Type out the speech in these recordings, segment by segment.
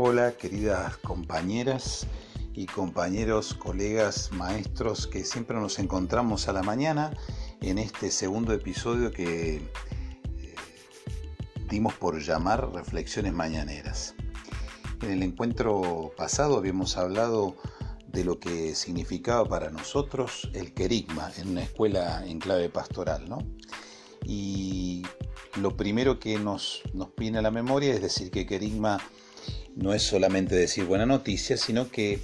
Hola queridas compañeras y compañeros, colegas, maestros que siempre nos encontramos a la mañana en este segundo episodio que eh, dimos por llamar Reflexiones Mañaneras. En el encuentro pasado habíamos hablado de lo que significaba para nosotros el querigma en una escuela en clave pastoral, ¿no? Y lo primero que nos, nos viene a la memoria es decir que querigma no es solamente decir buena noticia, sino que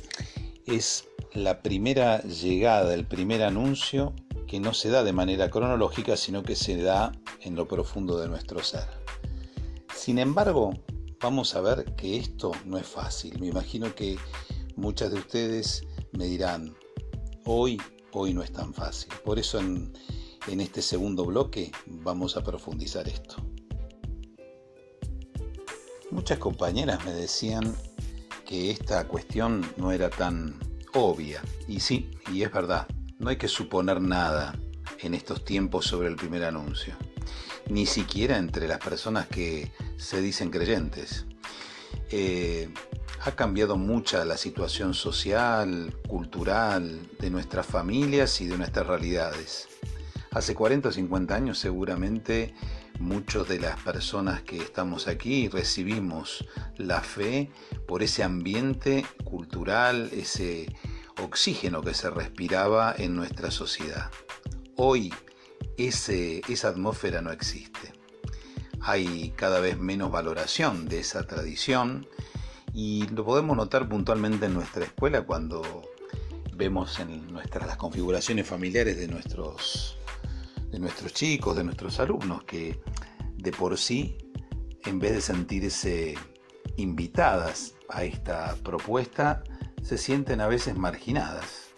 es la primera llegada, el primer anuncio que no se da de manera cronológica, sino que se da en lo profundo de nuestro ser. Sin embargo, vamos a ver que esto no es fácil. Me imagino que muchas de ustedes me dirán, hoy, hoy no es tan fácil. Por eso en, en este segundo bloque vamos a profundizar esto. Muchas compañeras me decían que esta cuestión no era tan obvia. Y sí, y es verdad, no hay que suponer nada en estos tiempos sobre el primer anuncio, ni siquiera entre las personas que se dicen creyentes. Eh, ha cambiado mucha la situación social, cultural, de nuestras familias y de nuestras realidades. Hace 40 o 50 años seguramente muchos de las personas que estamos aquí recibimos la fe por ese ambiente cultural, ese oxígeno que se respiraba en nuestra sociedad. Hoy esa atmósfera no existe. Hay cada vez menos valoración de esa tradición y lo podemos notar puntualmente en nuestra escuela cuando vemos en nuestras las configuraciones familiares de nuestros de nuestros chicos, de nuestros alumnos, que de por sí, en vez de sentirse invitadas a esta propuesta, se sienten a veces marginadas,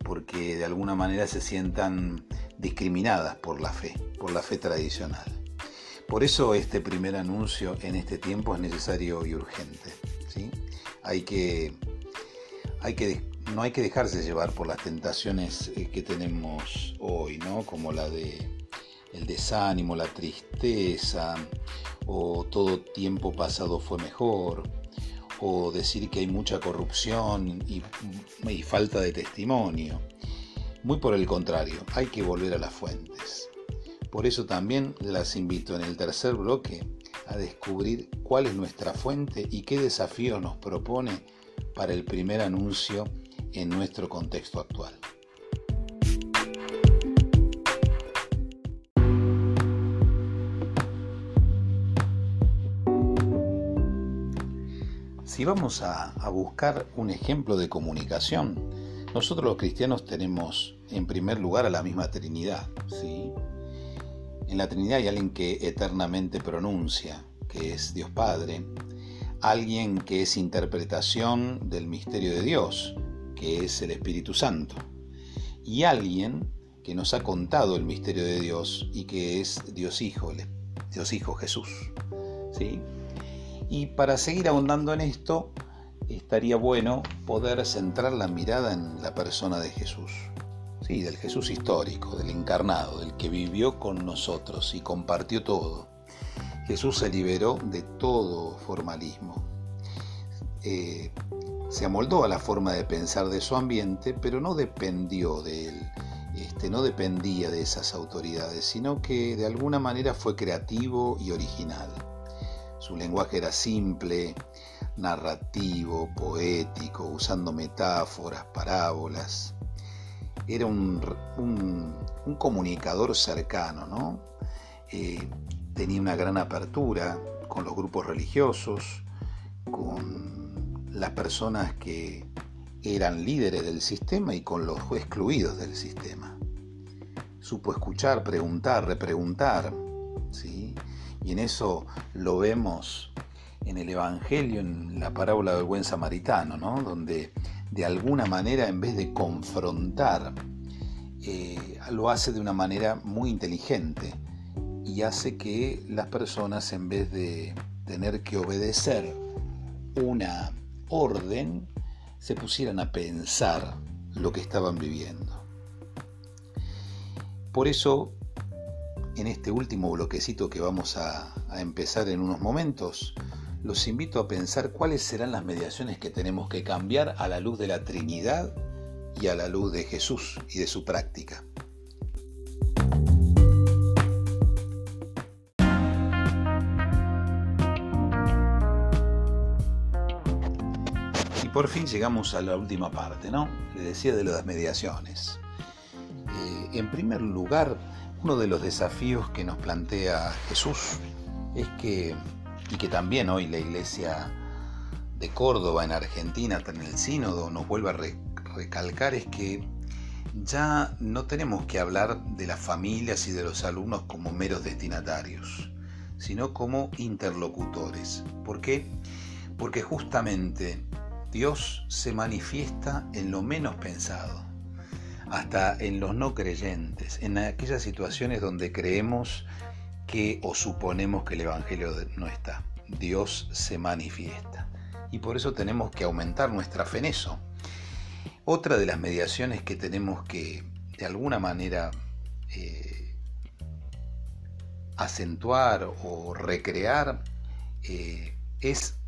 porque de alguna manera se sientan discriminadas por la fe, por la fe tradicional. Por eso este primer anuncio en este tiempo es necesario y urgente. ¿sí? Hay que, hay que no hay que dejarse llevar por las tentaciones eh, que tenemos hoy, ¿no? Como la de el desánimo, la tristeza, o todo tiempo pasado fue mejor, o decir que hay mucha corrupción y, y falta de testimonio. Muy por el contrario, hay que volver a las fuentes. Por eso también las invito en el tercer bloque a descubrir cuál es nuestra fuente y qué desafío nos propone para el primer anuncio en nuestro contexto actual. Si vamos a, buscar un ejemplo de comunicación, nosotros los cristianos tenemos en primer lugar a la misma Trinidad. En la Trinidad hay alguien que eternamente pronuncia, que es Dios Padre, alguien que es interpretación del misterio de Dios, que es el Espíritu Santo, y alguien que nos ha contado el misterio de Dios y que es Dios Hijo, Dios Hijo Jesús. ¿sí? Y para seguir ahondando en esto, estaría bueno poder centrar la mirada en la persona de Jesús. Sí, del Jesús histórico, del encarnado, del que vivió con nosotros y compartió todo. Jesús se liberó de todo formalismo. Eh, se amoldó a la forma de pensar de su ambiente, pero no dependió de él, este, no dependía de esas autoridades, sino que de alguna manera fue creativo y original. Su lenguaje era simple, narrativo, poético, usando metáforas, parábolas. Era un, comunicador cercano, ¿no? Eh, tenía una gran apertura con los grupos religiosos, con las personas que eran líderes del sistema y con los excluidos del sistema. Supo escuchar, preguntar, repreguntar, ¿sí? Y en eso lo vemos en el Evangelio, en la parábola del buen samaritano, ¿no? Donde de alguna manera, en vez de confrontar, eh, lo hace de una manera muy inteligente y hace que las personas, en vez de tener que obedecer una orden se pusieran a pensar lo que estaban viviendo. Por eso, en este último bloquecito que vamos a, empezar en unos momentos, los invito a pensar cuáles serán las mediaciones que tenemos que cambiar a la luz de la Trinidad y a la luz de Jesús y de su práctica. Por fin llegamos a la última parte, ¿no? Le decía de las mediaciones. Eh, en primer lugar, uno de los desafíos que nos plantea Jesús es que, y que también hoy la iglesia de Córdoba en Argentina, en el sínodo, nos vuelve a recalcar, es que ya no tenemos que hablar de las familias y de los alumnos como meros destinatarios, sino como interlocutores. ¿Por qué? Porque justamente Dios se manifiesta en lo menos pensado, hasta en los no creyentes, en aquellas situaciones donde creemos que o suponemos que el Evangelio no está. Dios se manifiesta. Y por eso tenemos que aumentar nuestra fe en eso. Otra de las mediaciones que tenemos que, de alguna manera, eh, acentuar o recrear eh, es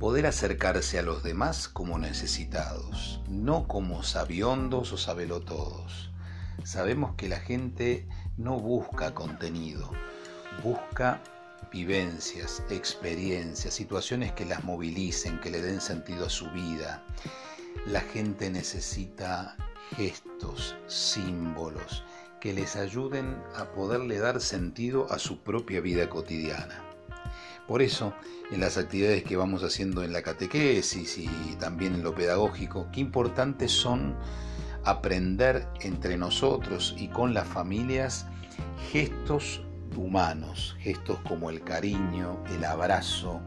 poder acercarse a los demás como necesitados, no como sabiondos o sabelotodos. Sabemos que la gente no busca contenido, busca vivencias, experiencias, situaciones que las movilicen, que le den sentido a su vida. La gente necesita gestos, símbolos, que les ayuden a poderle dar sentido a su propia vida cotidiana. Por eso, en las actividades que vamos haciendo en la catequesis y también en lo pedagógico, qué importantes son aprender entre nosotros y con las familias gestos humanos, gestos como el cariño, el abrazo,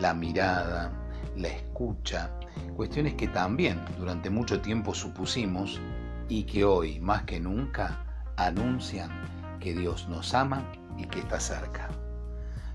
la mirada, la escucha, cuestiones que también durante mucho tiempo supusimos y que hoy más que nunca anuncian que Dios nos ama y que está cerca.